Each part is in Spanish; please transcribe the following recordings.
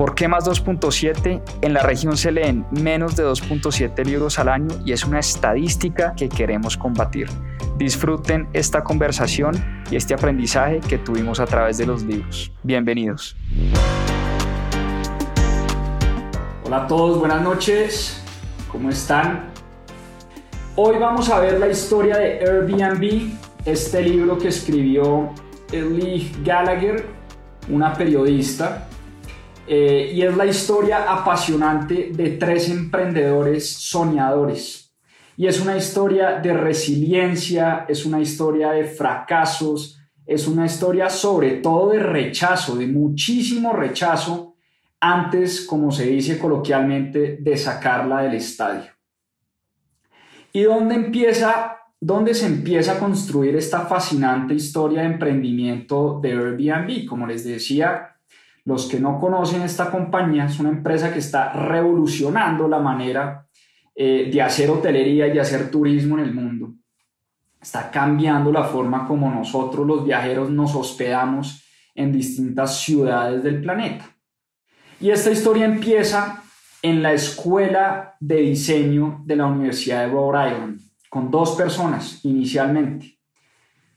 ¿Por qué más 2.7? En la región se leen menos de 2.7 libros al año y es una estadística que queremos combatir. Disfruten esta conversación y este aprendizaje que tuvimos a través de los libros. Bienvenidos. Hola a todos, buenas noches. ¿Cómo están? Hoy vamos a ver la historia de Airbnb, este libro que escribió Lee Gallagher, una periodista, eh, y es la historia apasionante de tres emprendedores soñadores y es una historia de resiliencia, es una historia de fracasos, es una historia sobre todo de rechazo, de muchísimo rechazo, antes, como se dice coloquialmente, de sacarla del estadio. ¿Y dónde empieza, dónde se empieza a construir esta fascinante historia de emprendimiento de Airbnb? Como les decía, los que no conocen esta compañía, es una empresa que está revolucionando la manera eh, de hacer hotelería y de hacer turismo en el mundo. Está cambiando la forma como nosotros los viajeros nos hospedamos en distintas ciudades del planeta. Y esta historia empieza en la escuela de diseño de la Universidad de Rhode Island, con dos personas inicialmente,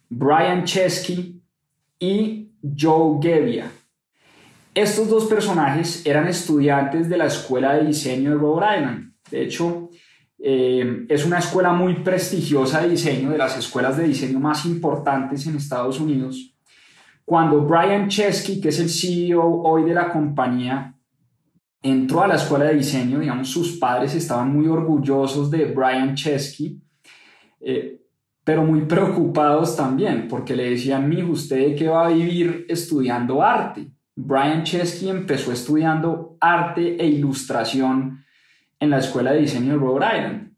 Brian Chesky y Joe Gebbia. Estos dos personajes eran estudiantes de la escuela de diseño de Rhode Island de hecho, eh, es una escuela muy prestigiosa de diseño, de las escuelas de diseño más importantes en Estados Unidos. Cuando Brian Chesky, que es el CEO hoy de la compañía, entró a la escuela de diseño, digamos, sus padres estaban muy orgullosos de Brian Chesky, eh, pero muy preocupados también, porque le decían, mi ¿usted qué va a vivir estudiando arte? Brian Chesky empezó estudiando arte e ilustración en la escuela de diseño de Rhode Island.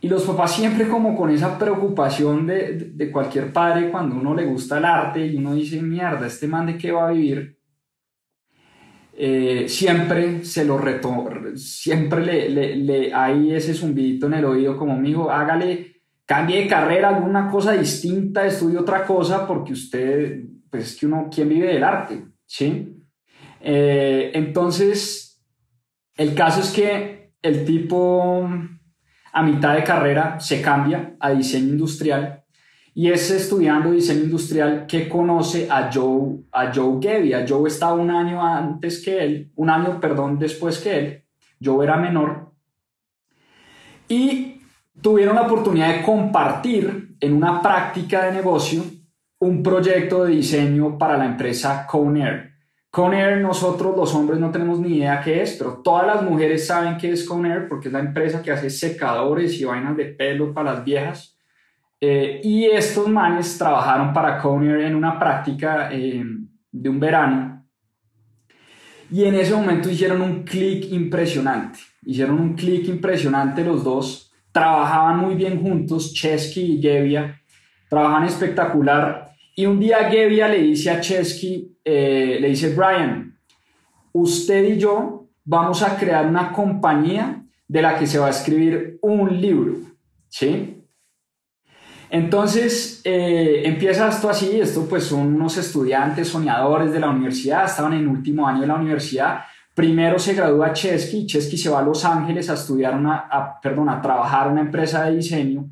Y los papás siempre como con esa preocupación de, de, cualquier padre cuando uno le gusta el arte y uno dice, mierda, este man de qué va a vivir, eh, siempre se lo reto, siempre le, le, le, hay ese zumbidito en el oído como, amigo, hágale, cambie de carrera, alguna cosa distinta, estudie otra cosa, porque usted, pues es que uno, ¿quién vive del arte? ¿Sí? Eh, entonces, el caso es que el tipo a mitad de carrera se cambia a diseño industrial y es estudiando diseño industrial que conoce a Joe, a Joe Gebbia. Joe estaba un año antes que él, un año, perdón, después que él. Joe era menor. Y tuvieron la oportunidad de compartir en una práctica de negocio un proyecto de diseño para la empresa Conair. Conair, nosotros los hombres no tenemos ni idea qué es, pero todas las mujeres saben qué es Conair porque es la empresa que hace secadores y vainas de pelo para las viejas. Eh, y estos manes trabajaron para Conair en una práctica eh, de un verano. Y en ese momento hicieron un clic impresionante. Hicieron un clic impresionante los dos. Trabajaban muy bien juntos, Chesky y Gebbia. Trabajaban espectacular. Y un día Gebbia le dice a Chesky, eh, le dice Brian, usted y yo vamos a crear una compañía de la que se va a escribir un libro, ¿sí? Entonces eh, empieza esto así, esto pues son unos estudiantes soñadores de la universidad, estaban en último año de la universidad, primero se gradúa Chesky, Chesky se va a Los Ángeles a estudiar una, a, perdón, a trabajar en una empresa de diseño,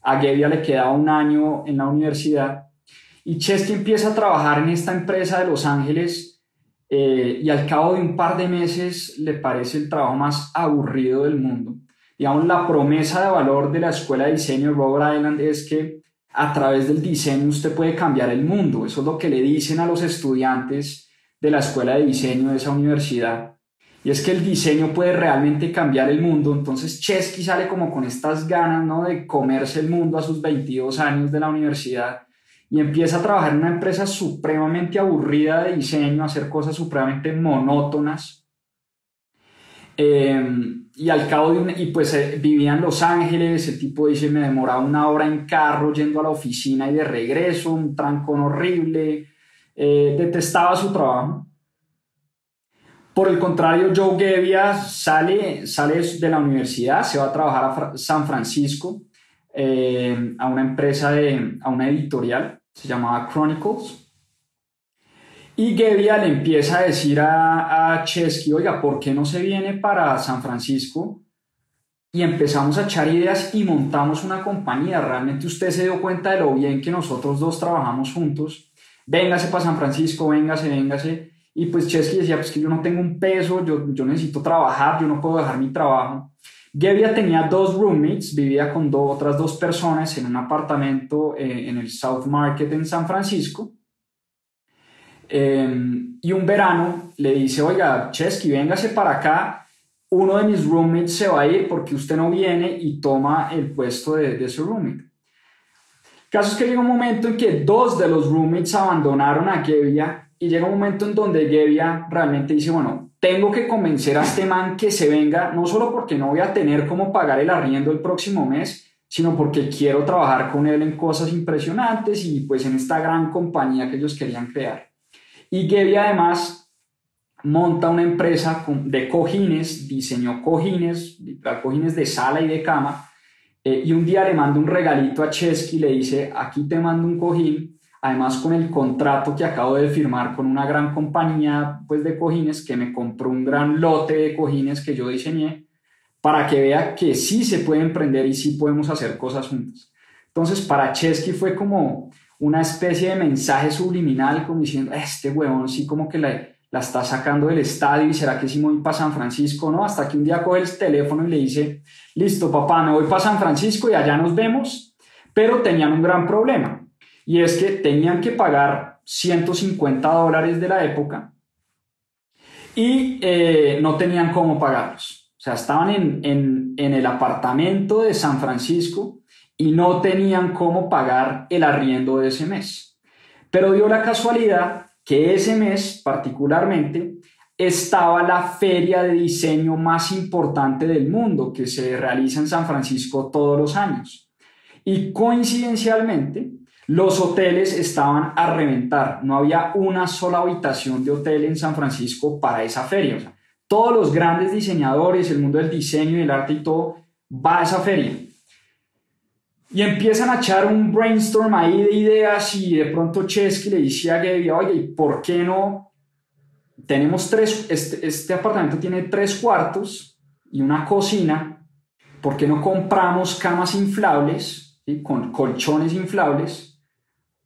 a Gebbia le quedaba un año en la universidad y Chesky empieza a trabajar en esta empresa de Los Ángeles eh, y al cabo de un par de meses le parece el trabajo más aburrido del mundo. Digamos, la promesa de valor de la Escuela de Diseño de Rhode Island es que a través del diseño usted puede cambiar el mundo. Eso es lo que le dicen a los estudiantes de la Escuela de Diseño de esa universidad. Y es que el diseño puede realmente cambiar el mundo. Entonces Chesky sale como con estas ganas ¿no? de comerse el mundo a sus 22 años de la universidad y empieza a trabajar en una empresa supremamente aburrida de diseño, hacer cosas supremamente monótonas. Em, y al cabo de y pues eh, vivía en Los Ángeles, el tipo dice, me demoraba una hora en carro yendo a la oficina y de regreso, un trancón horrible, eh, detestaba su trabajo. Por el contrario, Joe Gebbia sale, sale de la universidad, se va a trabajar a San Francisco, eh, a una empresa, de, a una editorial, se llamaba Chronicles. Y Gebbia le empieza a decir a, a Chesky, oiga, ¿por qué no se viene para San Francisco? Y empezamos a echar ideas y montamos una compañía. Realmente usted se dio cuenta de lo bien que nosotros dos trabajamos juntos. Véngase para San Francisco, véngase, véngase. Y pues Chesky decía, pues que yo no tengo un peso, yo, yo necesito trabajar, yo no puedo dejar mi trabajo. Gebbia tenía dos roommates, vivía con otras dos personas en un apartamento eh, en el South Market en San Francisco. Em, y un verano le dice, oiga, Chesky, véngase para acá, uno de mis roommates se va a ir porque usted no viene y toma el puesto de, de su roommate. El caso es que llega un momento en que dos de los roommates abandonaron a Gebbia y llega un momento en donde Gebbia realmente dice, bueno, tengo que convencer a este man que se venga, no solo porque no voy a tener cómo pagar el arriendo el próximo mes, sino porque quiero trabajar con él en cosas impresionantes y pues en esta gran compañía que ellos querían crear. Y Gebbia además monta una empresa de cojines, diseñó cojines, cojines de sala y de cama, eh, y un día le manda un regalito a Chesky le dice, aquí te mando un cojín, además con el contrato que acabo de firmar con una gran compañía pues, de cojines que me compró un gran lote de cojines que yo diseñé, para que vea que sí se puede emprender y sí podemos hacer cosas juntos. Entonces, para Chesky fue como una especie de mensaje subliminal, como diciendo, este huevón sí como que la, la está sacando del estadio y será que sí me voy para San Francisco, ¿no? Hasta que un día coge el teléfono y le dice, listo, papá, me voy para San Francisco y allá nos vemos, pero tenían un gran problema y es que tenían que pagar 150 dólares de la época y eh, no tenían cómo pagarlos. O sea, estaban en, en, en el apartamento de San Francisco y no tenían cómo pagar el arriendo de ese mes. Pero dio la casualidad que ese mes particularmente estaba la feria de diseño más importante del mundo que se realiza en San Francisco todos los años. Y coincidencialmente, los hoteles estaban a reventar. No había una sola habitación de hotel en San Francisco para esa feria. todos los grandes diseñadores, el mundo del diseño y el arte y todo, va a esa feria. Y empiezan a echar un brainstorm ahí de ideas y de pronto Chesky le dice a Gaby, oye, ¿y por qué no? Tenemos tres, este, este apartamento tiene tres cuartos y una cocina, ¿por qué no compramos camas inflables, con colchones inflables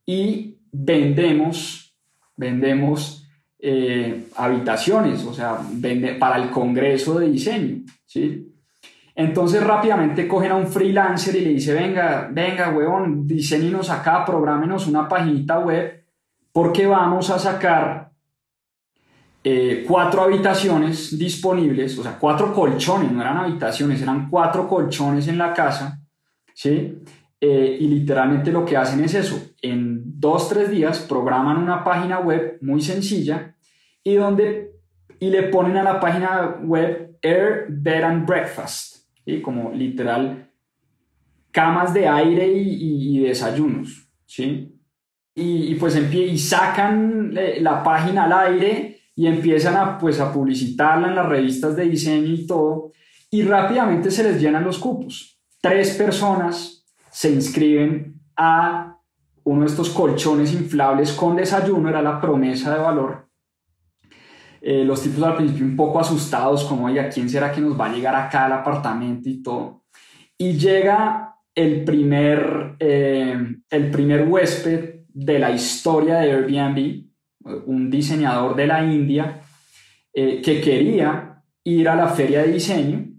y vendemos, vendemos eh, habitaciones, o sea, para el congreso de diseño, ¿sí? Entonces rápidamente cogen a un freelancer y le dice, venga, venga, huevón, diseñenos acá, programenos una paginita web, porque vamos a sacar eh, cuatro habitaciones disponibles, o sea, cuatro colchones, no eran habitaciones, eran cuatro colchones en la casa, ¿sí? Eh, y literalmente lo que hacen es eso, en dos, tres días programan una página web muy sencilla y donde y le ponen a la página web Air Bed and Breakfast como literal camas de aire y, desayunos, ¿sí? Y, pues y sacan eh, la página al aire y empiezan a, pues, a publicitarla en las revistas de diseño y todo, y rápidamente se les llenan los cupos. Tres personas se inscriben a uno de estos colchones inflables con desayuno, era la promesa de valor. Eh, los tipos al principio un poco asustados, como, oiga, ¿quién será que nos va a llegar acá al apartamento y todo? Y llega el primer, eh, el primer huésped de la historia de Airbnb, un diseñador de la India, eh, que quería ir a la feria de diseño,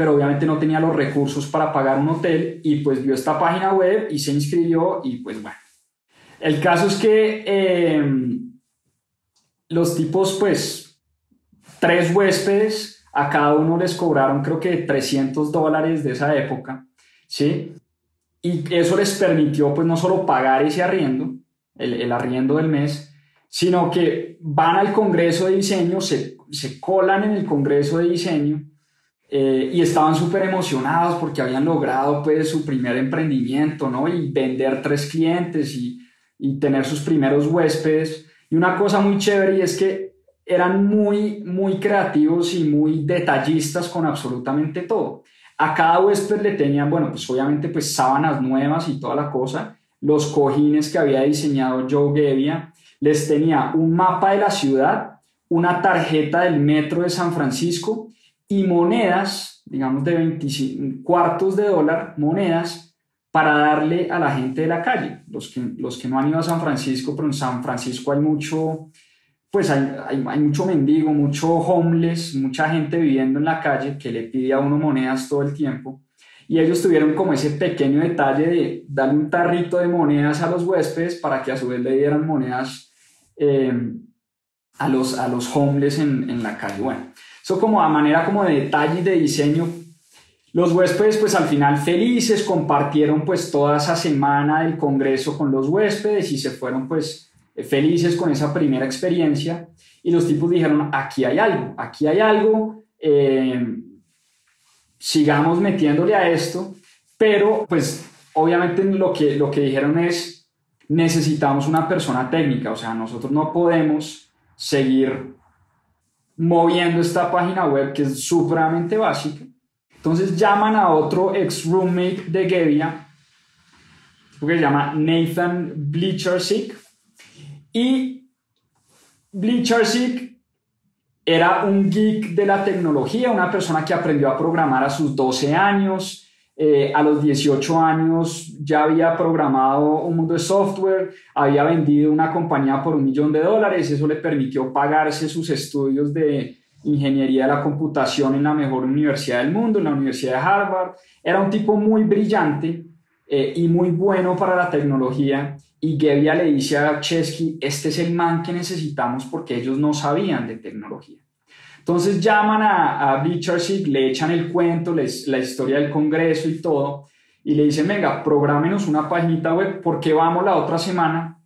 pero obviamente no tenía los recursos para pagar un hotel y pues vio esta página web y se inscribió y pues bueno. El caso es que los tipos, pues, tres huéspedes, a cada uno les cobraron creo que 300 dólares de esa época, ¿sí? Y eso les permitió, pues, no solo pagar ese arriendo, el, el arriendo del mes, sino que van al Congreso de Diseño, se, se colan en el Congreso de Diseño eh, y estaban súper emocionados porque habían logrado pues su primer emprendimiento, ¿no? Y vender tres clientes y, y tener sus primeros huéspedes. Y una cosa muy chévere y es que eran muy, muy creativos y muy detallistas con absolutamente todo. A cada huésped le tenían, bueno, pues obviamente pues sábanas nuevas y toda la cosa, los cojines que había diseñado Joe Gebbia, les tenía un mapa de la ciudad, una tarjeta del metro de San Francisco y monedas, digamos de 25 cuartos de dólar, monedas para darle a la gente de la calle. Los que, los que no han ido a San Francisco, pero en San Francisco hay mucho, pues hay, hay, mucho mendigo, mucho homeless, mucha gente viviendo en la calle que le pide a uno monedas todo el tiempo. Y ellos tuvieron como ese pequeño detalle de darle un tarrito de monedas a los huéspedes para que a su vez le dieran monedas eh, a, los, a los homeless en, en la calle. Bueno, eso como a manera como de detalle de diseño. Los huéspedes pues al final felices compartieron pues toda esa semana del congreso con los huéspedes y se fueron pues eh, felices con esa primera experiencia y los tipos dijeron, aquí hay algo, aquí hay algo, eh, sigamos metiéndole a esto, pero pues obviamente lo que, lo que dijeron es, necesitamos una persona técnica, o sea, nosotros no podemos seguir moviendo esta página web que es supremamente básica. Entonces llaman a otro ex roommate de Gebbia, que se llama Nathan Bleachersik, y Bleachersik era un geek de la tecnología, una persona que aprendió a programar a sus 12 años, eh, a los 18 años ya había programado un mundo de software, había vendido una compañía por un millón de dólares, eso le permitió pagarse sus estudios de ingeniería de la computación en la mejor universidad del mundo, en la Universidad de Harvard. Era un tipo muy brillante eh, y muy bueno para la tecnología y Gebbia le dice a Chesky, este es el man que necesitamos porque ellos no sabían de tecnología. Entonces llaman a, a le echan el cuento, les, la historia del Congreso y todo, y le dicen, venga, prográmenos una página web porque vamos la otra semana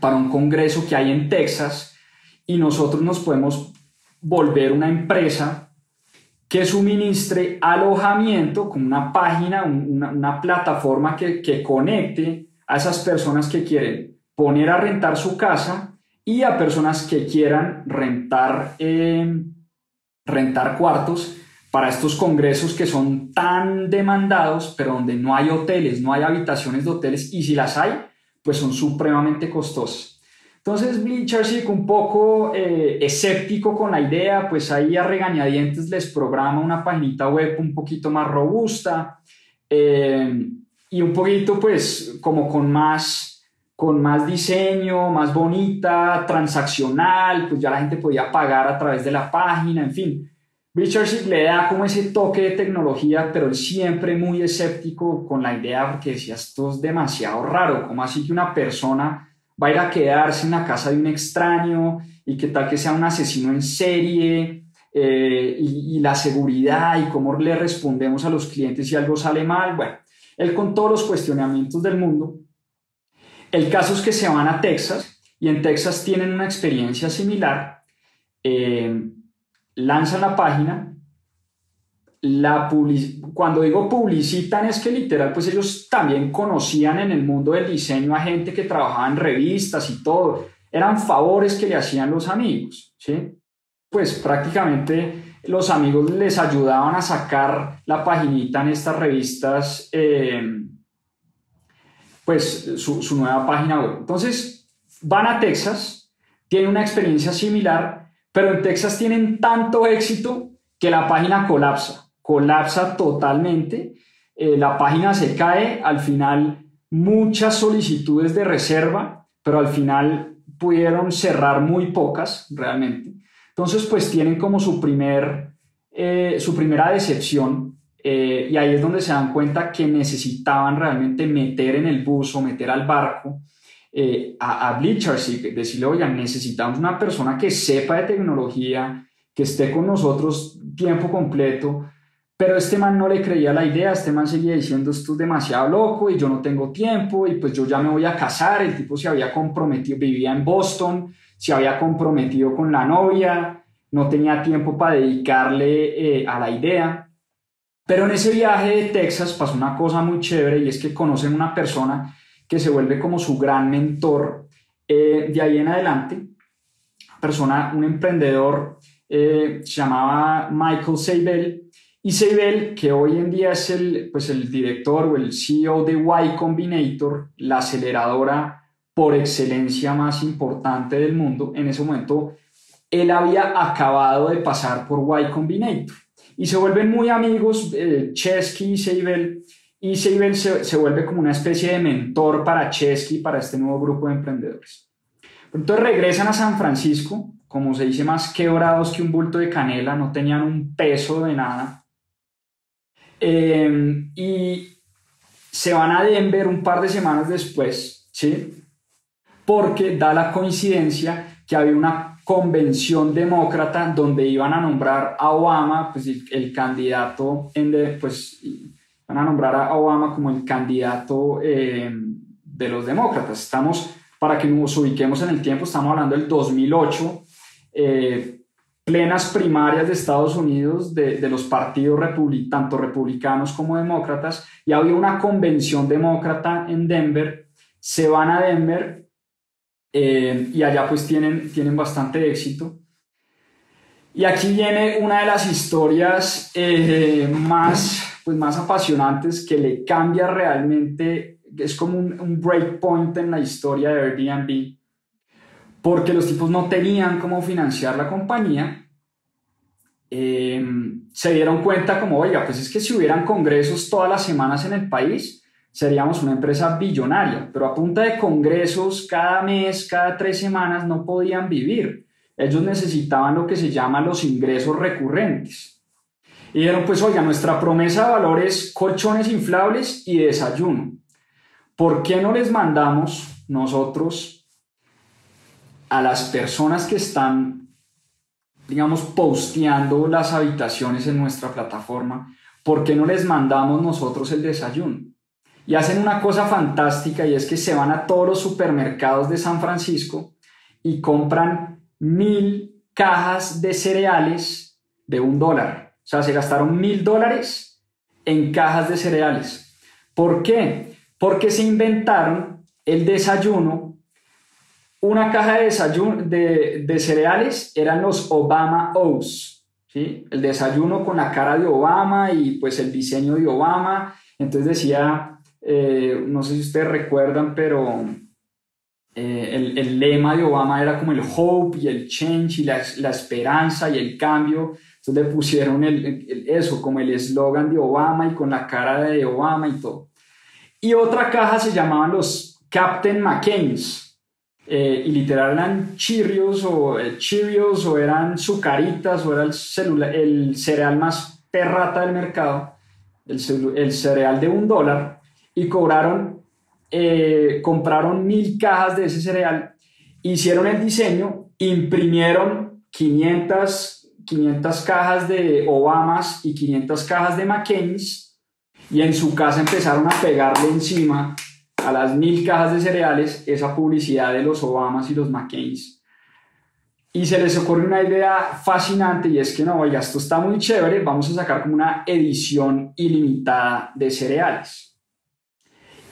para un congreso que hay en Texas y nosotros nos podemos volver una empresa que suministre alojamiento con una página, una, una plataforma que, que conecte a esas personas que quieren poner a rentar su casa y a personas que quieran rentar, eh, rentar cuartos para estos congresos que son tan demandados, pero donde no hay hoteles, no hay habitaciones de hoteles y si las hay, pues son supremamente costosas. Entonces Bleacher un poco eh, escéptico con la idea, pues ahí a regañadientes les programa una paginita web un poquito más robusta. Eh, y un poquito pues como con más, con más diseño, más bonita, transaccional, pues ya la gente podía pagar a través de la página, en fin. Richard le da como ese toque de tecnología, pero él siempre muy escéptico con la idea porque decía, esto es demasiado raro, como así que una persona va a ir a quedarse en la casa de un extraño y qué tal que sea un asesino en serie eh, y, y la seguridad y cómo le respondemos a los clientes si algo sale mal, bueno él con todos los cuestionamientos del mundo. El caso es que se van a Texas y en Texas tienen una experiencia similar. Eh, lanzan la página. La cuando digo publicitan es que literal, pues ellos también conocían en el mundo del diseño a gente que trabajaba en revistas y todo. Eran favores que le hacían los amigos, ¿sí? Pues prácticamente los amigos les ayudaban a sacar la paginita en estas revistas, eh, pues su, nueva página web. Entonces, van a Texas, tienen una experiencia similar, pero en Texas tienen tanto éxito que la página colapsa, colapsa totalmente, eh, la página se cae, al final muchas solicitudes de reserva, pero al final pudieron cerrar muy pocas realmente. Entonces, pues tienen como su, primer, eh, su primera decepción eh, y ahí es donde se dan cuenta que necesitaban realmente meter en el buzo, meter al barco eh, a, a Bleachers y decirle, oigan, necesitamos una persona que sepa de tecnología, que esté con nosotros tiempo completo, pero este man no le creía la idea, este man seguía diciendo esto es demasiado loco y yo no tengo tiempo y pues yo ya me voy a casar, el tipo se había comprometido, vivía en Boston, se había comprometido con la novia, no tenía tiempo para dedicarle eh, a la idea. Pero en ese viaje de Texas pasó una cosa muy chévere y es que conocen una persona que se vuelve como su gran mentor eh, de ahí en adelante. Persona, un emprendedor, eh, se llamaba Michael Seibel. Y Seibel, que hoy en día es el, pues el director o el CEO de Y Combinator, la aceleradora por excelencia más importante del mundo, en ese momento él había acabado de pasar por Y Combinator. Y se vuelven muy amigos, eh, Chesky y Seibel, y Seibel se, se, vuelve como una especie de mentor para Chesky, para este nuevo grupo de emprendedores. Entonces regresan a San Francisco, como se dice, más quebrados que un bulto de canela, no tenían un peso de nada. Eh, y se van a Denver un par de semanas después, ¿sí? Porque da la coincidencia que había una convención demócrata donde iban a nombrar a Obama, pues el, candidato, en de, pues van a nombrar a Obama como el candidato eh, de los demócratas. Estamos, para que nos ubiquemos en el tiempo, estamos hablando del 2008, eh, plenas primarias de Estados Unidos de, de los partidos tanto republicanos como demócratas, y había una convención demócrata en Denver, se van a Denver eh, y allá pues tienen, tienen bastante éxito. Y aquí viene una de las historias eh, más, pues más apasionantes que le cambia realmente, es como un, un breakpoint en la historia de Airbnb, porque los tipos no tenían cómo financiar la compañía. Eh, se dieron cuenta como, oiga, pues es que si hubieran congresos todas las semanas en el país, seríamos una empresa billonaria, pero a punta de congresos cada mes, cada tres semanas no podían vivir. Ellos necesitaban lo que se llama los ingresos recurrentes. Y dijeron, pues oiga, nuestra promesa de valor es colchones inflables y desayuno. ¿Por qué no les mandamos nosotros a las personas que están, digamos, posteando las habitaciones en nuestra plataforma? ¿Por qué no les mandamos nosotros el desayuno? Y hacen una cosa fantástica y es que se van a todos los supermercados de San Francisco y compran mil cajas de cereales de un dólar. O sea, se gastaron mil dólares en cajas de cereales. ¿Por qué? Porque se inventaron el desayuno. Una caja de, desayuno, de, cereales eran los Obama O's. ¿sí? El desayuno con la cara de Obama y pues el diseño de Obama. Entonces decía eh, no sé si ustedes recuerdan, pero eh, el, lema de Obama era como el hope y el change y la, esperanza y el cambio. Entonces le pusieron eso como el eslogan de Obama y con la cara de Obama y todo. Y otra caja se llamaban los Captain McCain's. Eh, y literal eran chirrios o chirios o eran sucaritas o era el, el cereal más perrata del mercado, el, el cereal de un dólar y cobraron, eh, compraron mil cajas de ese cereal, hicieron el diseño, imprimieron 500, 500 cajas de Obamas y 500 cajas de McCain's y en su casa empezaron a pegarle encima a las mil cajas de cereales esa publicidad de los Obamas y los McCain's. Y se les ocurre una idea fascinante y es que no, oiga, esto está muy chévere, vamos a sacar como una edición ilimitada de cereales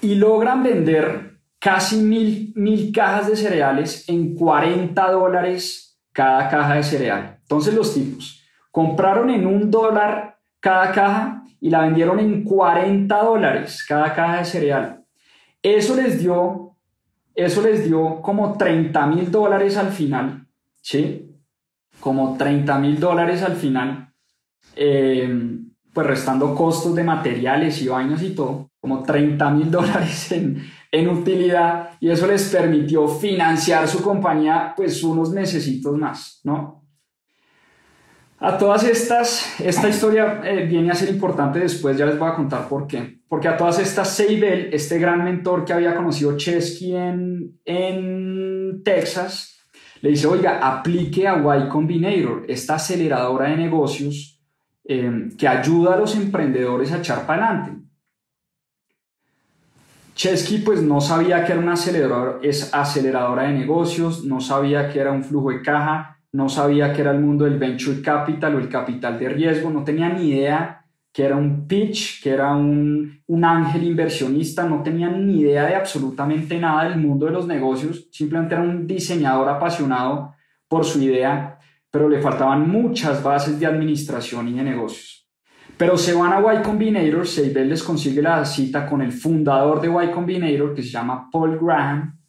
y logran vender casi mil, mil cajas de cereales en 40 dólares cada caja de cereal. Entonces los tipos compraron en un dólar cada caja y la vendieron en 40 dólares cada caja de cereal. Eso les dio, eso les dio como 30 mil dólares al final, ¿sí? Como 30 mil dólares al final. Eh, pues restando costos de materiales y baños y todo, como 30 mil dólares en, en, utilidad y eso les permitió financiar su compañía pues unos necesitos más, ¿no? A todas estas, esta historia eh, viene a ser importante después, ya les voy a contar por qué. Porque a todas estas, Seibel, este gran mentor que había conocido Chesky en, en Texas, le dice, oiga, aplique a Y Combinator, esta aceleradora de negocios Em, que ayuda a los emprendedores a echar para adelante. Chesky pues no sabía que era una acelerador, es aceleradora de negocios, no sabía que era un flujo de caja, no sabía que era el mundo del venture capital o el capital de riesgo, no tenía ni idea que era un pitch, que era un, un ángel inversionista, no tenía ni idea de absolutamente nada del mundo de los negocios, simplemente era un diseñador apasionado por su idea, pero le faltaban muchas bases de administración y de negocios. Pero se van a Y Combinator, Seibel les consigue la cita con el fundador de Y Combinator, que se llama Paul Graham,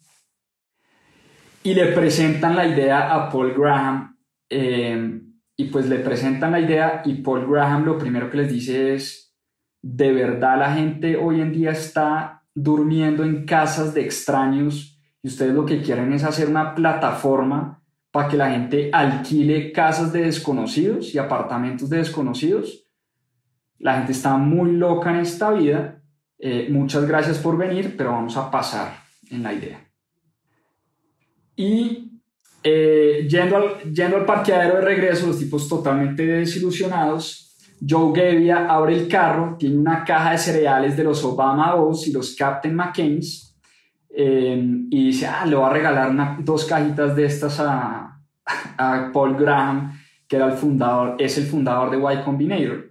y le presentan la idea a Paul Graham. Eh, y pues le presentan la idea y Paul Graham lo primero que les dice es, de verdad la gente hoy en día está durmiendo en casas de extraños y ustedes lo que quieren es hacer una plataforma para que la gente alquile casas de desconocidos y apartamentos de desconocidos. La gente está muy loca en esta vida. Eh, muchas gracias por venir, pero vamos a pasar en la idea. Y eh, yendo, al, yendo al parqueadero de regreso, los tipos totalmente desilusionados, Joe Gebbia abre el carro, tiene una caja de cereales de los Obama O's y los Captain McCain's eh, y dice, ah, le voy a regalar dos cajitas de estas a, a Paul Graham, que era el fundador, es el fundador de Y Combinator.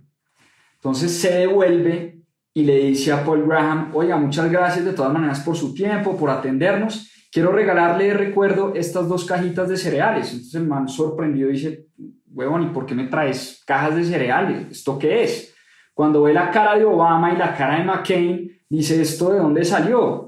Entonces se devuelve y le dice a Paul Graham, oiga, muchas gracias de todas maneras por su tiempo, por atendernos. Quiero regalarle de recuerdo estas dos cajitas de cereales. Entonces el man sorprendido dice, huevón, ¿y por qué me traes cajas de cereales? ¿Esto qué es? Cuando ve la cara de Obama y la cara de McCain, dice, ¿esto de dónde salió?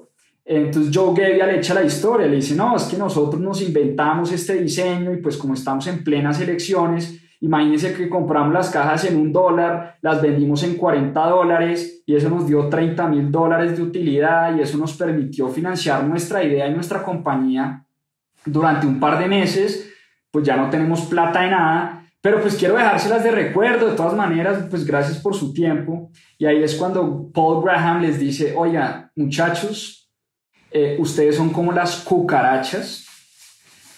Entonces Joe Gebbia le echa la historia, le dice, no, es que nosotros nos inventamos este diseño y pues como estamos en plenas elecciones, Imagínense que compramos las cajas en un dólar, las vendimos en 40 dólares y eso nos dio 30 mil dólares de utilidad y eso nos permitió financiar nuestra idea y nuestra compañía durante un par de meses. Pues ya no tenemos plata de nada, pero pues quiero dejárselas de recuerdo, de todas maneras, pues gracias por su tiempo. Y ahí es cuando Paul Graham les dice, oiga, muchachos, eh, ustedes son como las cucarachas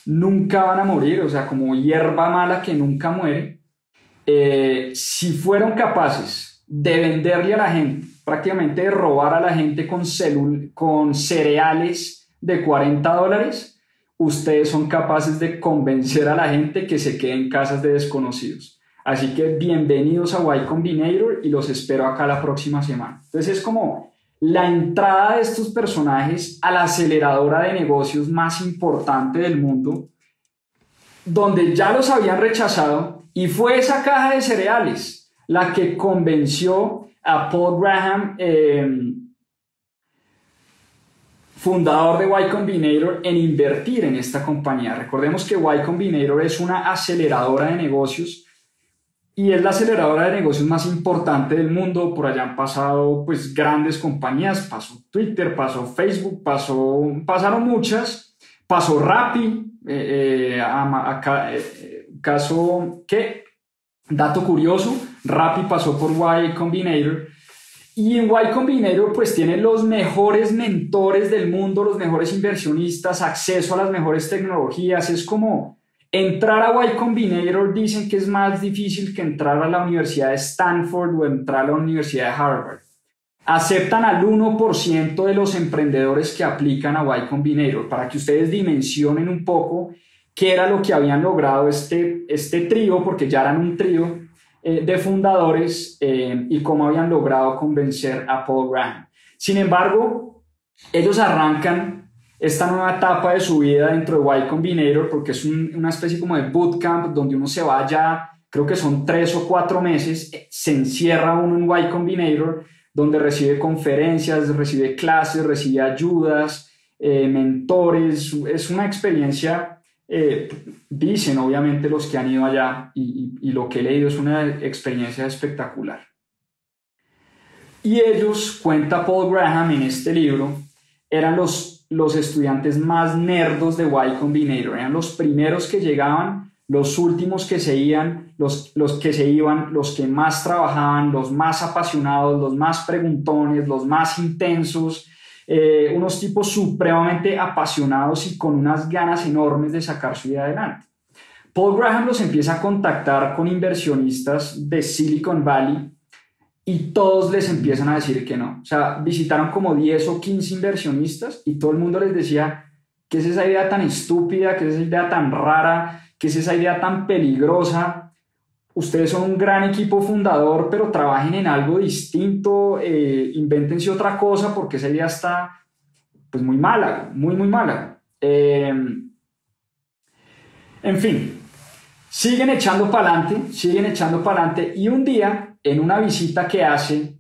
nunca van a morir, o sea, como hierba mala que nunca muere, eh, si fueron capaces de venderle a la gente, prácticamente de robar a la gente con, con cereales de 40 dólares, ustedes son capaces de convencer a la gente que se quede en casas de desconocidos. Así que bienvenidos a Y Combinator y los espero acá la próxima semana. Entonces es como la entrada de estos personajes a la aceleradora de negocios más importante del mundo, donde ya los habían rechazado, y fue esa caja de cereales la que convenció a Paul Graham, eh, fundador de Y Combinator, en invertir en esta compañía. Recordemos que Y Combinator es una aceleradora de negocios y es la aceleradora de negocios más importante del mundo. Por allá han pasado pues grandes compañías, pasó Twitter, pasó Facebook, pasó, pasaron muchas, pasó Rappi, eh, eh, eh, caso que, dato curioso, Rappi pasó por Y Combinator. Y en Y Combinator pues tiene los mejores mentores del mundo, los mejores inversionistas, acceso a las mejores tecnologías, es como Entrar a Y Combinator dicen que es más difícil que entrar a la Universidad de Stanford o entrar a la Universidad de Harvard. Aceptan al 1% de los emprendedores que aplican a Y Combinator para que ustedes dimensionen un poco qué era lo que habían logrado este, este trío, porque ya eran un trío eh, de fundadores eh, y cómo habían logrado convencer a Paul Graham. Sin embargo, ellos arrancan esta nueva etapa de su vida dentro de Y Combinator, porque es una especie como de bootcamp donde uno se vaya, creo que son tres o cuatro meses, eh, se encierra uno en Y Combinator, donde recibe conferencias, recibe clases, recibe ayudas, eh, mentores, es una experiencia, eh, dicen obviamente los que han ido allá y, y lo que he leído es una experiencia espectacular. Y ellos, cuenta Paul Graham en este libro, eran los los estudiantes más nerdos de Y Combinator. Eran los primeros que llegaban, los últimos que se iban, los, los que se iban, los que más trabajaban, los más apasionados, los más preguntones, los más intensos, eh, unos tipos supremamente apasionados y con unas ganas enormes de sacar su vida adelante. Paul Graham los empieza a contactar con inversionistas de Silicon Valley y todos les empiezan a decir que no. O sea, visitaron como 10 o 15 inversionistas y todo el mundo les decía, ¿qué es esa idea tan estúpida? ¿Qué es esa idea tan rara? ¿Qué es esa idea tan peligrosa? Ustedes son un gran equipo fundador, pero trabajen en algo distinto, eh, invéntense otra cosa porque esa idea está pues muy mala, muy, muy mala. Eh, en fin, siguen echando para adelante, siguen echando para adelante y un día, en una visita que hace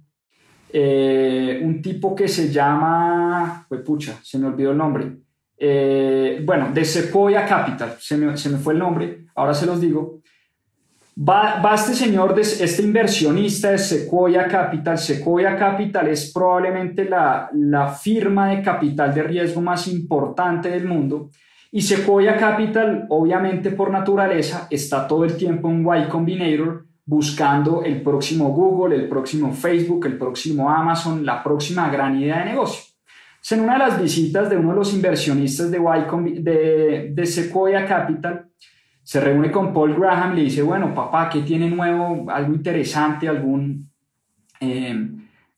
eh, un tipo que se llama, pues pucha, se me olvidó el nombre, eh, bueno, de Sequoia Capital, se me, fue el nombre, ahora se los digo. Va, va, este señor, este inversionista de Sequoia Capital. Sequoia Capital es probablemente la, la firma de capital de riesgo más importante del mundo y Sequoia Capital, obviamente por naturaleza, está todo el tiempo en Y Combinator buscando el próximo Google, el próximo Facebook, el próximo Amazon, la próxima gran idea de negocio. En una de las visitas de uno de los inversionistas de, y de, de Sequoia Capital, se reúne con Paul Graham le dice, bueno, papá, ¿qué tiene nuevo? ¿Algo interesante? ¿Algún, eh,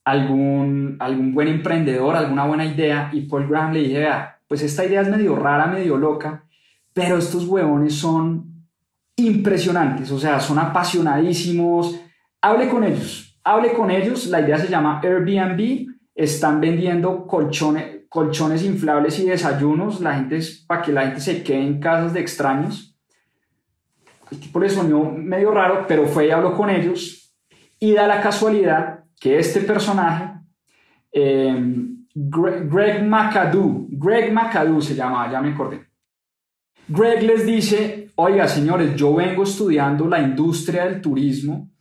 algún, algún buen emprendedor? ¿Alguna buena idea? Y Paul Graham le dice, vea, pues esta idea es medio rara, medio loca, pero estos huevones son impresionantes, o sea, son apasionadísimos. Hable con ellos, hable con ellos, la idea se llama Airbnb, están vendiendo colchones, colchones inflables y desayunos, la gente para que la gente se quede en casas de extraños. El tipo le sonó medio raro, pero fue y habló con ellos y da la casualidad que este personaje eh, Greg, McAdoo, Greg McAdoo se llama, ya me acordé. Greg les dice, oiga señores, yo vengo estudiando la industria del turismo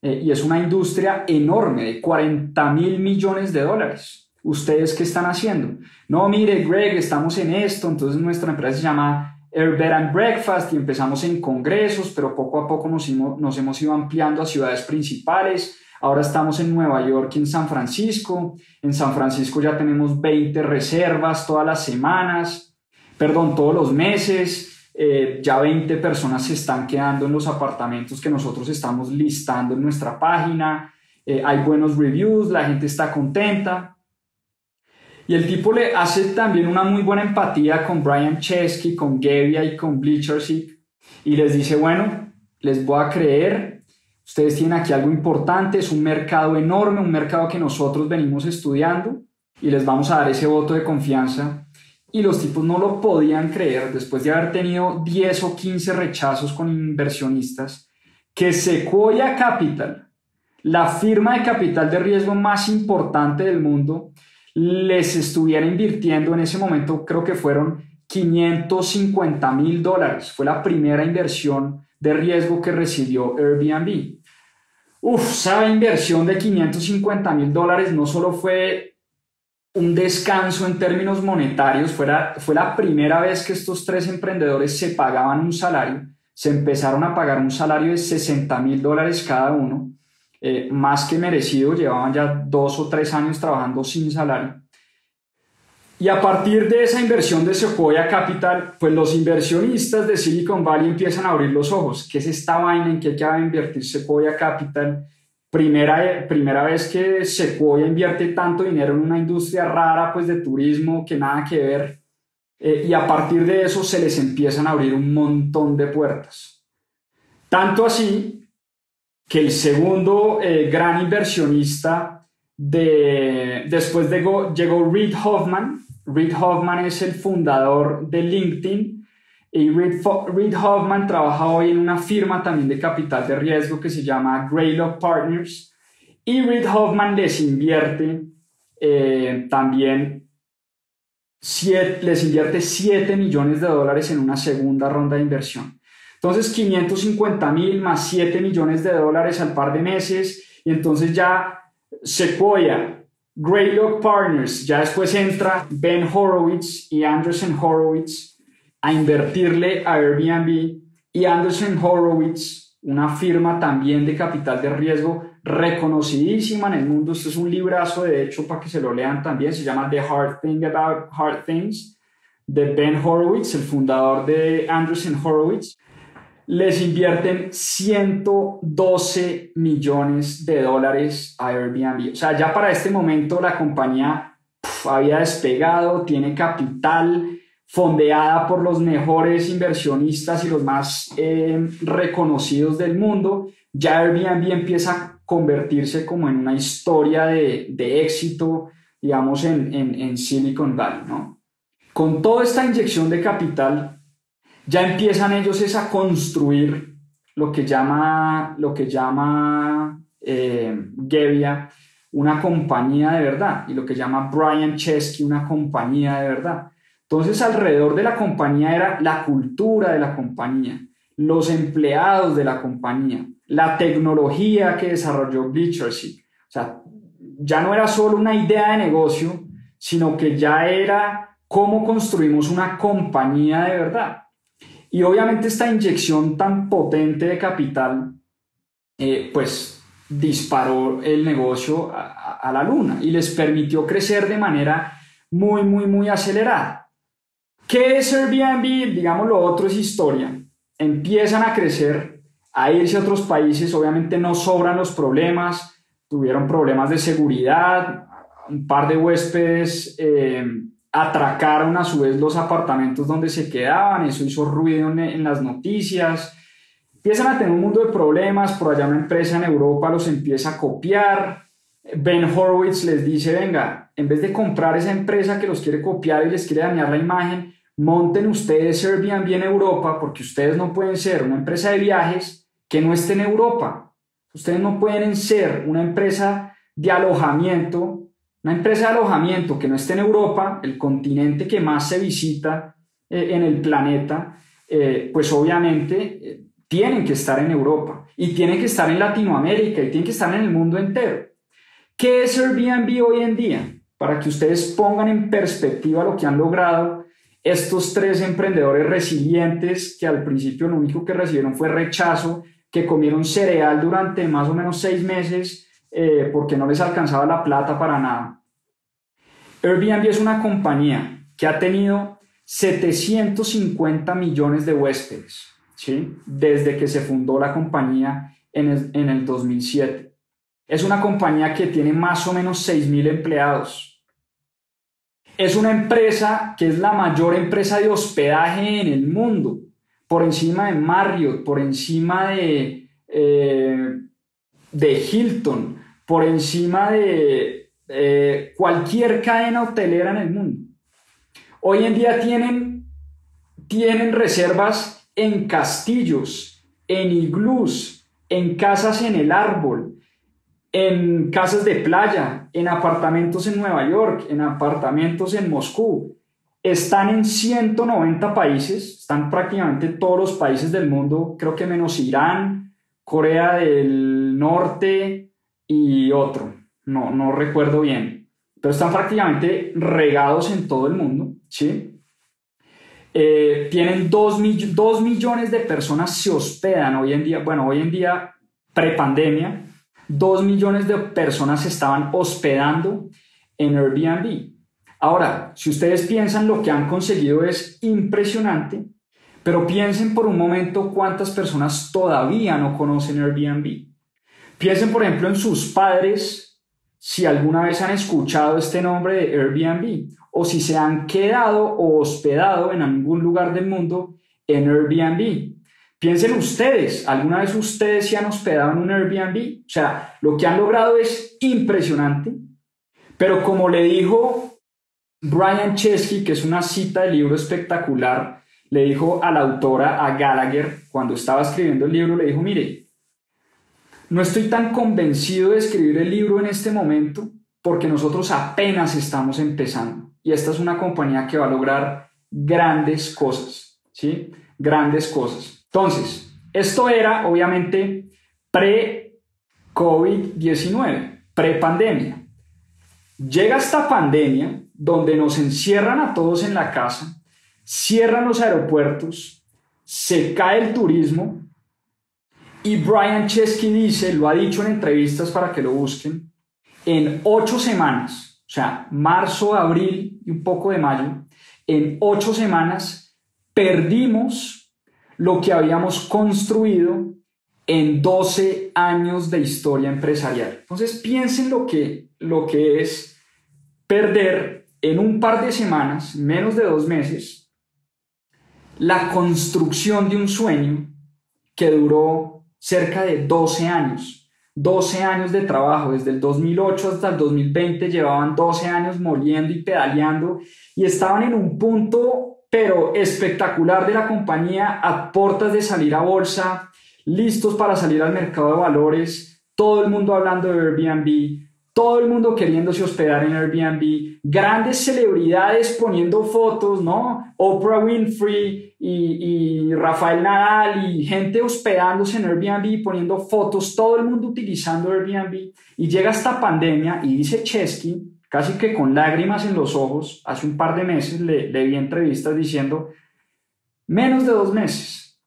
eh, y es una industria enorme de 40 mil millones de dólares. ¿Ustedes qué están haciendo? No, mire, Greg, estamos en esto, entonces nuestra empresa se llama Air and Breakfast y empezamos en congresos, pero poco a poco nos hemos ido ampliando a ciudades principales Ahora estamos en Nueva York y en San Francisco. En San Francisco ya tenemos 20 reservas todas las semanas, perdón, todos los meses. Eh, ya 20 personas se están quedando en los apartamentos que nosotros estamos listando en nuestra página. Eh, hay buenos reviews, la gente está contenta. Y el tipo le hace también una muy buena empatía con Brian Chesky, con Gevia y con Bleacher Y les dice, bueno, les voy a creer, Ustedes tienen aquí algo importante, es un mercado enorme, un mercado que nosotros venimos estudiando y les vamos a dar ese voto de confianza. Y los tipos no lo podían creer después de haber tenido 10 o 15 rechazos con inversionistas, que Sequoia Capital, la firma de capital de riesgo más importante del mundo, les estuviera invirtiendo en ese momento, creo que fueron 550 mil dólares. Fue la primera inversión de riesgo que recibió Airbnb. Uf, esa inversión de 550 mil dólares no solo fue un descanso en términos monetarios, fue la, primera vez que estos tres emprendedores se pagaban un salario, se empezaron a pagar un salario de 60 mil dólares cada uno, eh, más que merecido, llevaban ya dos o tres años trabajando sin salario. Y a partir de esa inversión de Sequoia Capital, pues los inversionistas de Silicon Valley empiezan a abrir los ojos. ¿Qué es esta vaina en qué va a invertir Sequoia Capital? Primera, primera vez que Sequoia invierte tanto dinero en una industria rara, pues de turismo, que nada que ver. Eh, y a partir de eso se les empiezan a abrir un montón de puertas. Tanto así que el segundo eh, gran inversionista de, después de, llegó Reid Hoffman, Reid Hoffman es el fundador de LinkedIn y Reid, Hoffman trabaja hoy en una firma también de capital de riesgo que se llama Greylock Partners y Reid Hoffman les invierte eh, también les invierte 7 millones de dólares en una segunda ronda de inversión. Entonces 550 mil más 7 millones de dólares al par de meses y entonces ya Sequoia, Greylock Partners, ya después entra Ben Horowitz y Anderson Horowitz a invertirle a Airbnb y Anderson Horowitz, una firma también de capital de riesgo reconocidísima en el mundo. Este es un librazo, de hecho, para que se lo lean también. Se llama The Hard Thing About Hard Things, de Ben Horowitz, el fundador de Anderson Horowitz les invierten 112 millones de dólares a Airbnb. O sea, ya para este momento la compañía había despegado, tiene capital, fondeada por los mejores inversionistas y los más eh, reconocidos del mundo. Ya Airbnb empieza a convertirse como en una historia de, de éxito, digamos, en, en, en Silicon Valley, ¿no? Con toda esta inyección de capital, ya empiezan ellos es a construir lo que llama, lo que llama eh, una compañía de verdad y lo que llama Brian Chesky una compañía de verdad. Entonces alrededor de la compañía era la cultura de la compañía, los empleados de la compañía, la tecnología que desarrolló Bleacherseat. O sea, ya no era solo una idea de negocio, sino que ya era cómo construimos una compañía de verdad. Y obviamente esta inyección tan potente de capital, eh, pues disparó el negocio a, la luna y les permitió crecer de manera muy, muy, muy acelerada. ¿Qué es Airbnb? Digamos, lo otro es historia. Empiezan a crecer, a irse a otros países, obviamente no sobran los problemas, tuvieron problemas de seguridad, un par de huéspedes eh, atracaron a su vez los apartamentos donde se quedaban, eso hizo ruido en, las noticias, empiezan a tener un mundo de problemas, por allá una empresa en Europa los empieza a copiar, Ben Horowitz les dice, venga, en vez de comprar esa empresa que los quiere copiar y les quiere dañar la imagen, monten ustedes Airbnb en Europa porque ustedes no pueden ser una empresa de viajes que no esté en Europa. Ustedes no pueden ser una empresa de alojamiento una empresa de alojamiento que no esté en Europa, el continente que más se visita eh, en el planeta, eh, pues obviamente eh, tienen que estar en Europa y tienen que estar en Latinoamérica y tienen que estar en el mundo entero. ¿Qué es Airbnb hoy en día? Para que ustedes pongan en perspectiva lo que han logrado estos tres emprendedores resilientes que al principio lo único que recibieron fue rechazo, que comieron cereal durante más o menos seis meses eh, porque no les alcanzaba la plata para nada. Airbnb es una compañía que ha tenido 750 millones de huéspedes ¿sí? desde que se fundó la compañía en el, en el 2007. Es una compañía que tiene más o menos 6.000 empleados. Es una empresa que es la mayor empresa de hospedaje en el mundo, por encima de Marriott, por encima de, eh, de Hilton, por encima de eh, cualquier cadena hotelera en el mundo. Hoy en día tienen, tienen reservas en castillos, en iglús, en casas en el árbol, en casas de playa, en apartamentos en Nueva York, en apartamentos en Moscú. Están en 190 países, están prácticamente todos los países del mundo, creo que menos Irán, Corea del Norte, y otro, no, no recuerdo bien, pero están prácticamente regados en todo el mundo, ¿sí? Eh, tienen 2 millones de personas se hospedan hoy en día, bueno, hoy en día, prepandemia, 2 millones de personas se estaban hospedando en Airbnb. Ahora, si ustedes piensan lo que han conseguido es impresionante, pero piensen por un momento cuántas personas todavía no conocen Airbnb. Piensen, por ejemplo, en sus padres, si alguna vez han escuchado este nombre de Airbnb o si se han quedado o hospedado en algún lugar del mundo en Airbnb. Piensen ustedes, ¿alguna vez ustedes se han hospedado en un Airbnb? O sea, lo que han logrado es impresionante, pero como le dijo Brian Chesky, que es una cita de libro espectacular, le dijo a la autora, a Gallagher, cuando estaba escribiendo el libro, le dijo, mire, no estoy tan convencido de escribir el libro en este momento porque nosotros apenas estamos empezando y esta es una compañía que va a lograr grandes cosas, ¿sí? Grandes cosas. Entonces, esto era obviamente pre-COVID-19, pre-pandemia. Llega esta pandemia donde nos encierran a todos en la casa, cierran los aeropuertos, se cae el turismo, y Brian Chesky dice, lo ha dicho en entrevistas para que lo busquen, en ocho semanas, o sea, marzo, abril y un poco de mayo, en ocho semanas perdimos lo que habíamos construido en 12 años de historia empresarial. Entonces piensen lo que, lo que es perder en un par de semanas, menos de dos meses, la construcción de un sueño que duró cerca de 12 años. 12 años de trabajo, desde el 2008 hasta el 2020 llevaban 12 años moliendo y pedaleando y estaban en un punto pero espectacular de la compañía a portas de salir a bolsa, listos para salir al mercado de valores, todo el mundo hablando de Airbnb, todo el mundo queriéndose hospedar en Airbnb, grandes celebridades poniendo fotos, ¿no? Oprah Winfrey y, Rafael Nadal y gente hospedándose en Airbnb poniendo fotos, todo el mundo utilizando Airbnb. Y llega esta pandemia y dice Chesky, casi que con lágrimas en los ojos, hace un par de meses le, le vi entrevistas diciendo, menos de dos meses,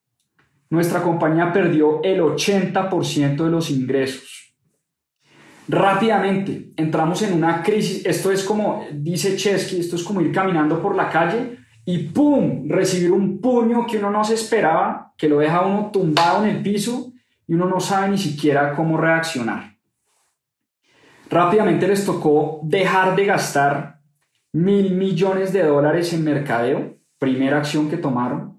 nuestra compañía perdió el 80% de los ingresos. Rápidamente entramos en una crisis. Esto es como, dice Chesky, esto es como ir caminando por la calle y ¡pum! recibir un puño que uno no se esperaba, que lo deja uno tumbado en el piso y uno no sabe ni siquiera cómo reaccionar. Rápidamente les tocó dejar de gastar mil millones de dólares en mercadeo, primera acción que tomaron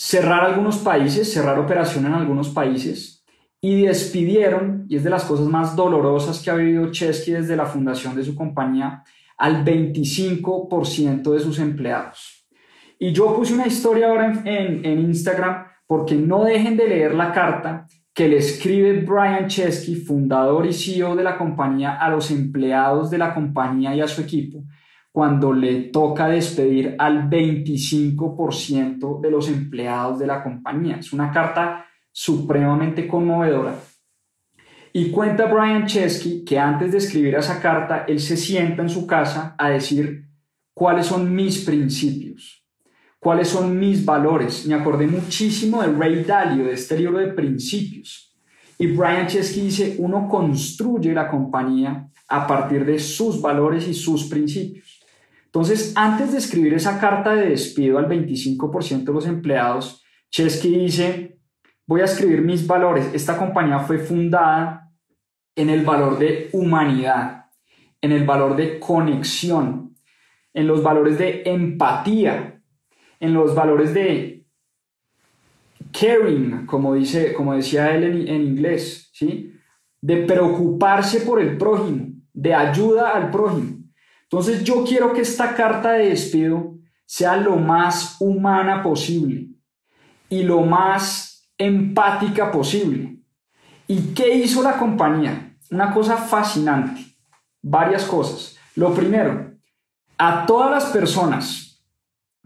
cerrar algunos países, cerrar operación en algunos países y despidieron, y es de las cosas más dolorosas que ha vivido Chesky desde la fundación de su compañía, al 25% de sus empleados. Y yo puse una historia ahora en, en, Instagram porque no dejen de leer la carta que le escribe Brian Chesky, fundador y CEO de la compañía, a los empleados de la compañía y a su equipo, cuando le toca despedir al 25% de los empleados de la compañía. Es una carta supremamente conmovedora. Y cuenta Brian Chesky que antes de escribir esa carta, él se sienta en su casa a decir cuáles son mis principios, cuáles son mis valores. Me acordé muchísimo de Ray Dalio, de este libro de principios. Y Brian Chesky dice, uno construye la compañía a partir de sus valores y sus principios. Entonces, antes de escribir esa carta de despido al 25% de los empleados, Chesky dice, voy a escribir mis valores. Esta compañía fue fundada en el valor de humanidad, en el valor de conexión, en los valores de empatía, en los valores de caring, como, dice, como decía él en, en inglés, ¿sí? de preocuparse por el prójimo, de ayuda al prójimo. Entonces yo quiero que esta carta de despido sea lo más humana posible y lo más empática posible. ¿Y qué hizo la compañía? Una cosa fascinante, varias cosas. Lo primero, a todas las personas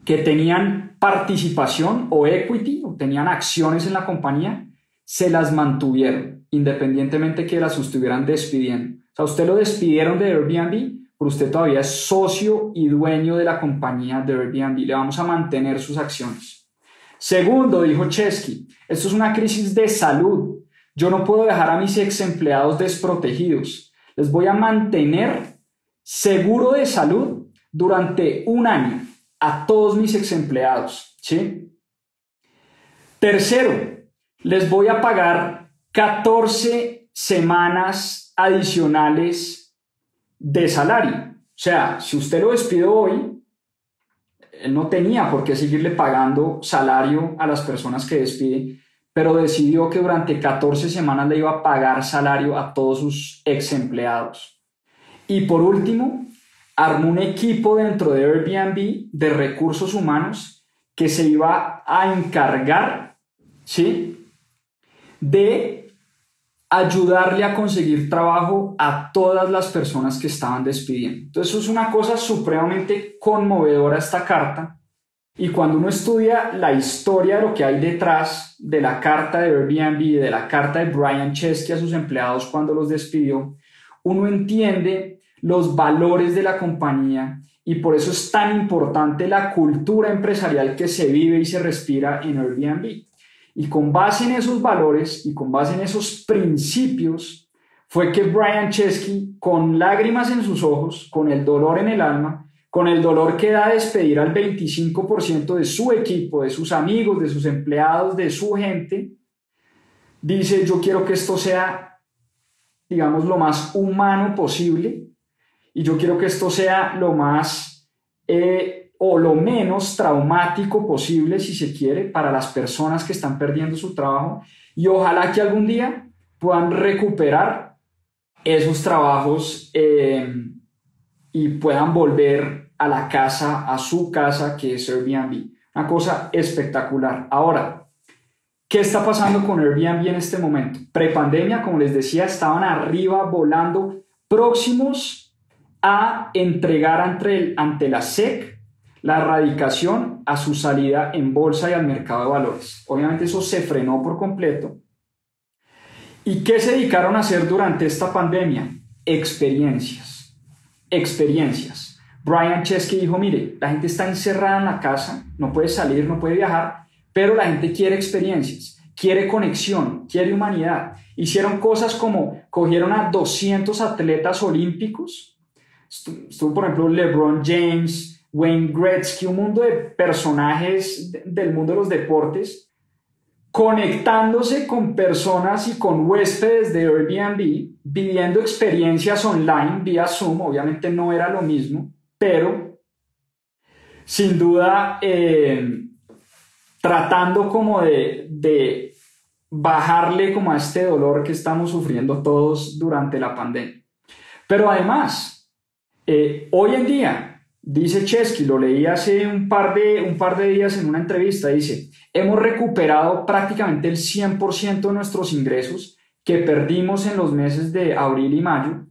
que tenían participación o equity o tenían acciones en la compañía, se las mantuvieron, independientemente que las estuvieran despidiendo. O sea, usted lo despidieron de Airbnb, usted todavía es socio y dueño de la compañía de Airbnb. Le vamos a mantener sus acciones. Segundo, dijo Chesky, esto es una crisis de salud. Yo no puedo dejar a mis ex empleados desprotegidos. Les voy a mantener seguro de salud durante un año a todos mis ex empleados. ¿sí? Tercero, les voy a pagar 14 semanas adicionales de salario. O sea, si usted lo despide hoy, él no tenía por qué seguirle pagando salario a las personas que despide, pero decidió que durante 14 semanas le iba a pagar salario a todos sus ex empleados. Y por último, armó un equipo dentro de Airbnb de recursos humanos que se iba a encargar, ¿sí? De ayudarle a conseguir trabajo a todas las personas que estaban despidiendo. Entonces, eso es una cosa supremamente conmovedora esta carta. Y cuando uno estudia la historia de lo que hay detrás de la carta de Airbnb de la carta de Brian Chesky a sus empleados cuando los despidió, uno entiende los valores de la compañía y por eso es tan importante la cultura empresarial que se vive y se respira en Airbnb. Y con base en esos valores y con base en esos principios, fue que Brian Chesky, con lágrimas en sus ojos, con el dolor en el alma, con el dolor que da despedir al 25% de su equipo, de sus amigos, de sus empleados, de su gente, dice, yo quiero que esto sea, digamos, lo más humano posible y yo quiero que esto sea lo más eh, o lo menos traumático posible, si se quiere, para las personas que están perdiendo su trabajo y ojalá que algún día puedan recuperar esos trabajos eh, y puedan volver a la casa, a su casa, que es Airbnb. Una cosa espectacular. Ahora, ¿qué está pasando con Airbnb en este momento? Prepandemia, como les decía, estaban arriba volando, próximos a entregar ante, ante la SEC la erradicación a su salida en bolsa y al mercado de valores. Obviamente eso se frenó por completo. ¿Y qué se dedicaron a hacer durante esta pandemia? Experiencias. Experiencias. Brian Chesky dijo, mire, la gente está encerrada en la casa, no puede salir, no puede viajar, pero la gente quiere experiencias, quiere conexión, quiere humanidad. Hicieron cosas como cogieron a 200 atletas olímpicos, estuvo por ejemplo LeBron James, Wayne Gretzky, un mundo de personajes del mundo de los deportes, conectándose con personas y con huéspedes de Airbnb, viviendo experiencias online vía Zoom, obviamente no era lo mismo, pero sin duda eh, tratando como de, bajarle como a este dolor que estamos sufriendo todos durante la pandemia. Pero además, eh, hoy en día, dice Chesky, lo leí hace un par, de, un par de días en una entrevista, dice, hemos recuperado prácticamente el 100% de nuestros ingresos que perdimos en los meses de abril y mayo,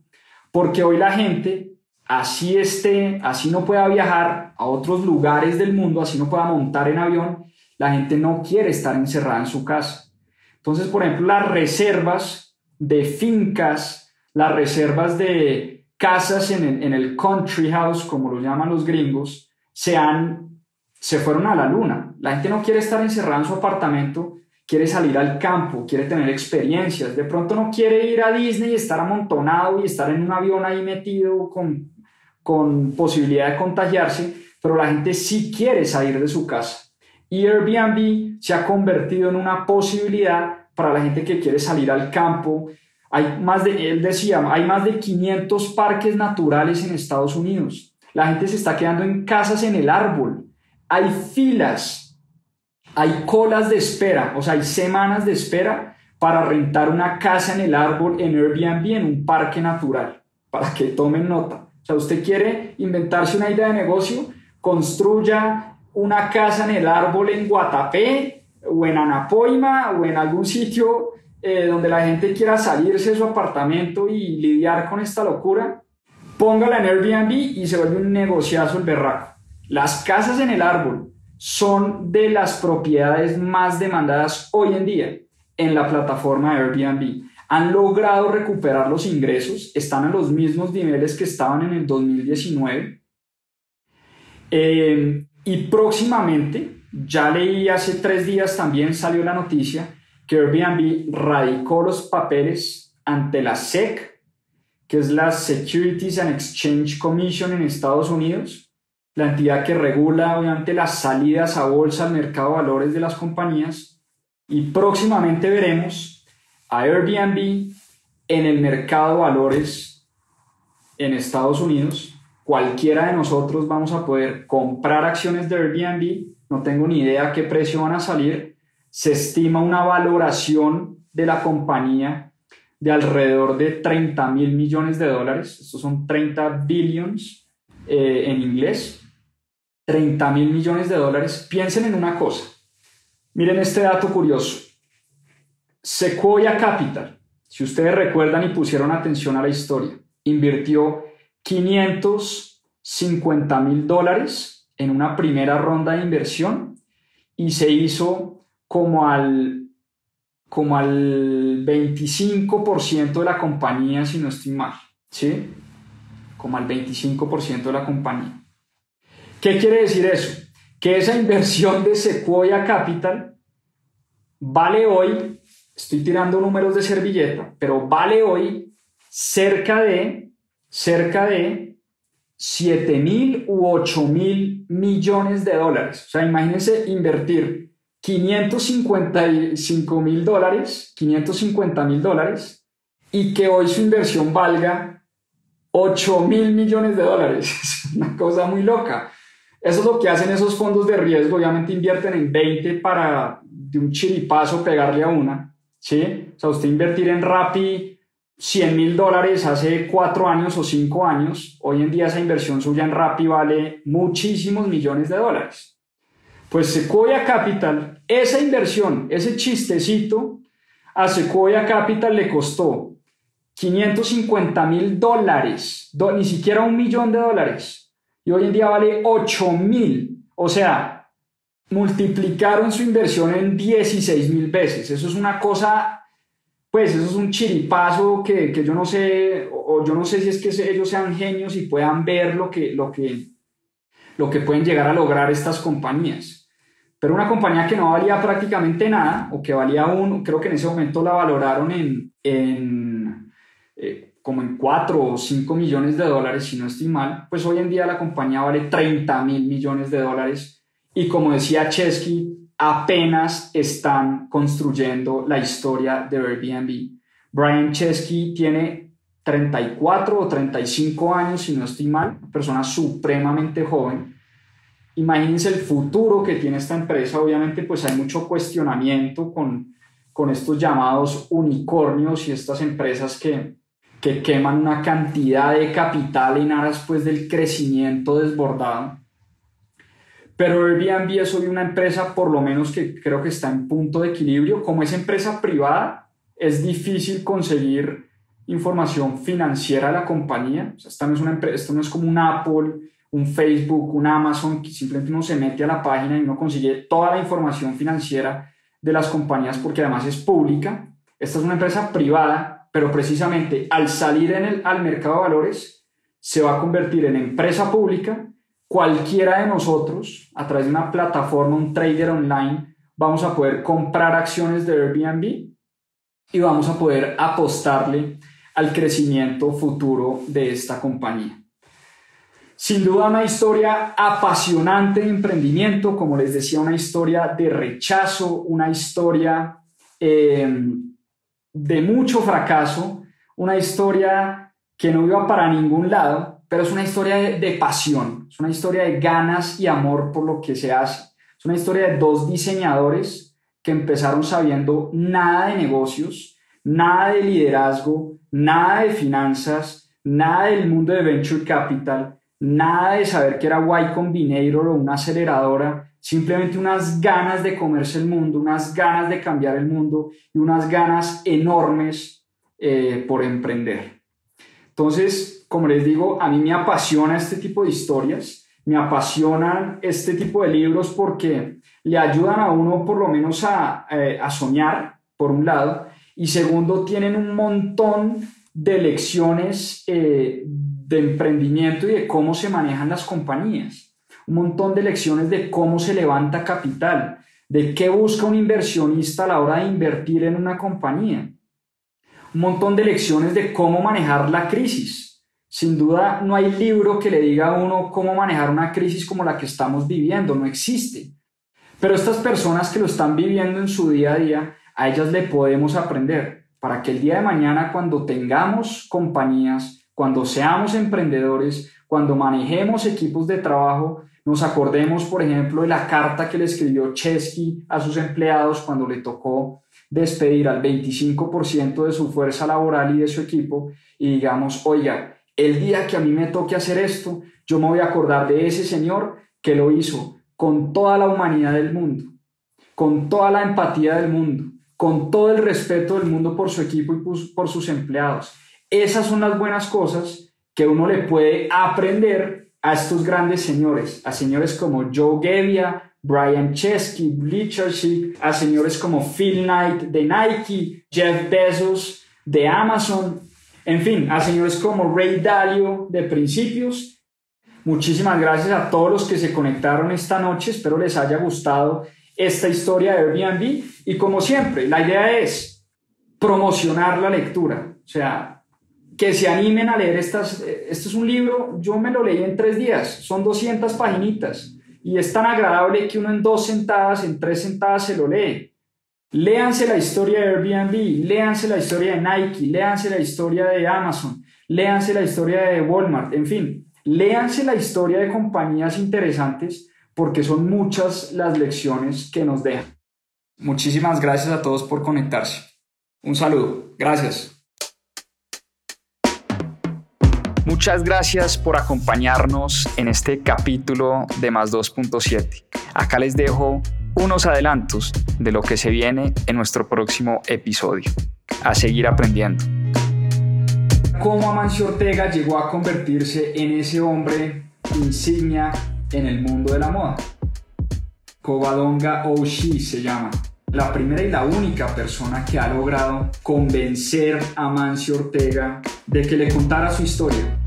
porque hoy la gente así esté, así no pueda viajar a otros lugares del mundo, así no pueda montar en avión, la gente no quiere estar encerrada en su casa. Entonces, por ejemplo, las reservas de fincas, las reservas de casas en el, country house, como lo llaman los gringos, se, han, se fueron a la luna. La gente no quiere estar encerrada en su apartamento, quiere salir al campo, quiere tener experiencias. De pronto no quiere ir a Disney y estar amontonado y estar en un avión ahí metido con con posibilidad de contagiarse, pero la gente sí quiere salir de su casa. Y Airbnb se ha convertido en una posibilidad para la gente que quiere salir al campo. Hay más de, él decía, hay más de 500 parques naturales en Estados Unidos. La gente se está quedando en casas en el árbol. Hay filas, hay colas de espera, o sea, hay semanas de espera para rentar una casa en el árbol en Airbnb en un parque natural, para que tomen nota. O sea, usted quiere inventarse una idea de negocio, construya una casa en el árbol en Guatapé o en Anapoima o en algún sitio eh, donde la gente quiera salirse de su apartamento y lidiar con esta locura, póngala en Airbnb y se vuelve un negociazo el berraco. Las casas en el árbol son de las propiedades más demandadas hoy en día en la plataforma Airbnb han logrado recuperar los ingresos, están en los mismos niveles que estaban en el 2019. Eh, y próximamente, ya leí hace tres días también salió la noticia que Airbnb radicó los papeles ante la SEC, que es la Securities and Exchange Commission en Estados Unidos, la entidad que regula obviamente las salidas a bolsa al mercado de valores de las compañías. Y próximamente veremos a Airbnb en el mercado de valores en Estados Unidos. Cualquiera de nosotros vamos a poder comprar acciones de Airbnb. No tengo ni idea qué precio van a salir. Se estima una valoración de la compañía de alrededor de 30 mil millones de dólares. Estos son 30 billions eh, en inglés. 30 mil millones de dólares. Piensen en una cosa. Miren este dato curioso. Sequoia Capital, si ustedes recuerdan y pusieron atención a la historia, invirtió 550 mil dólares en una primera ronda de inversión y se hizo como al, como al 25% de la compañía, si no estoy mal, ¿sí? Como al 25% de la compañía. ¿Qué quiere decir eso? Que esa inversión de Sequoia Capital vale hoy estoy tirando números de servilleta, pero vale hoy cerca de, cerca de 7 mil u 8 mil millones de dólares. O sea, imagínense invertir 555 mil dólares, 550 mil dólares, y que hoy su inversión valga 8 mil millones de dólares. Es una cosa muy loca. Eso es lo que hacen esos fondos de riesgo. Obviamente invierten en 20 para de un chiripazo pegarle a una. ¿sí? O sea, usted invertir en Rappi 100 mil dólares hace cuatro años o cinco años, hoy en día esa inversión suya en Rappi vale muchísimos millones de dólares. Pues Sequoia Capital, esa inversión, ese chistecito, a Sequoia Capital le costó 550 mil dólares, ni siquiera un millón de dólares, y hoy en día vale 8 mil. O sea, multiplicaron su inversión en 16 mil veces. Eso es una cosa pues eso es un chiripazo que, que, yo no sé, o yo no sé si es que ellos sean genios y puedan ver lo que, lo que, lo que pueden llegar a lograr estas compañías. Pero una compañía que no valía prácticamente nada, o que valía un, creo que en ese momento la valoraron en, en eh, como en 4 o 5 millones de dólares, si no estoy mal, pues hoy en día la compañía vale 30 mil millones de dólares. Y como decía Chesky, apenas están construyendo la historia de Airbnb. Brian Chesky tiene 34 o 35 años, si no estoy mal, persona supremamente joven. Imagínense el futuro que tiene esta empresa. Obviamente, pues hay mucho cuestionamiento con, con estos llamados unicornios y estas empresas que, que queman una cantidad de capital en aras pues, del crecimiento desbordado. Pero Airbnb es hoy una empresa, por lo menos que creo que está en punto de equilibrio. Como es empresa privada, es difícil conseguir información financiera de la compañía. esta no es una empresa, esto no es como un Apple, un Facebook, un Amazon, que simplemente uno se mete a la página y uno consigue toda la información financiera de las compañías porque además es pública. Esta es una empresa privada, pero precisamente al salir en el, al mercado de valores se va a convertir en empresa pública cualquiera de nosotros, a través de una plataforma, un trader online, vamos a poder comprar acciones de Airbnb y vamos a poder apostarle al crecimiento futuro de esta compañía. Sin duda una historia apasionante de emprendimiento, como les decía, una historia de rechazo, una historia eh, de mucho fracaso, una historia que no iba para ningún lado, pero es una historia de, pasión, es una historia de ganas y amor por lo que se hace. Es una historia de dos diseñadores que empezaron sabiendo nada de negocios, nada de liderazgo, nada de finanzas, nada del mundo de venture capital, nada de saber que era Y Combinator o una aceleradora, simplemente unas ganas de comerse el mundo, unas ganas de cambiar el mundo y unas ganas enormes eh, por emprender. Entonces, como les digo, a mí me apasiona este tipo de historias, me apasionan este tipo de libros porque le ayudan a uno por lo menos a, eh, soñar, por un lado, y segundo, tienen un montón de lecciones eh, de emprendimiento y de cómo se manejan las compañías, un montón de lecciones de cómo se levanta capital, de qué busca un inversionista a la hora de invertir en una compañía, un montón de lecciones de cómo manejar la crisis. Sin duda, no hay libro que le diga a uno cómo manejar una crisis como la que estamos viviendo, no existe. Pero estas personas que lo están viviendo en su día a día, a ellas le podemos aprender para que el día de mañana, cuando tengamos compañías, cuando seamos emprendedores, cuando manejemos equipos de trabajo, nos acordemos, por ejemplo, de la carta que le escribió Chesky a sus empleados cuando le tocó despedir al 25% de su fuerza laboral y de su equipo y digamos, oiga, el día que a mí me toque hacer esto, yo me voy a acordar de ese Señor que lo hizo con toda la humanidad del mundo, con toda la empatía del mundo, con todo el respeto del mundo por su equipo y por sus empleados. Esas son las buenas cosas que uno le puede aprender a estos grandes señores, a señores como Joe Gebbia, Brian Chesky, Bleacher a señores como Phil Knight de Nike, Jeff Bezos de Amazon, en fin, a señores como Ray Dalio de Principios. Muchísimas gracias a todos los que se conectaron esta noche. Espero les haya gustado esta historia de Airbnb. Y como siempre, la idea es promocionar la lectura. O sea, que se animen a leer estas. Este es un libro, yo me lo leí en tres días, son 200 paginitas y es tan agradable que uno en dos sentadas, en tres sentadas se lo lee. Léanse la historia de Airbnb, léanse la historia de Nike, léanse la historia de Amazon, léanse la historia de Walmart, en fin, léanse la historia de compañías interesantes porque son muchas las lecciones que nos dejan. Muchísimas gracias a todos por conectarse. Un saludo. Gracias. Muchas gracias por acompañarnos en este capítulo de Más 2.7. Acá les dejo unos adelantos de lo que se viene en nuestro próximo episodio. A seguir aprendiendo. Cómo Amancio Ortega llegó a convertirse en ese hombre insignia en el mundo de la moda. Covadonga Oshi se llama. La primera y la única persona que ha logrado convencer a Amancio Ortega de que le contara su historia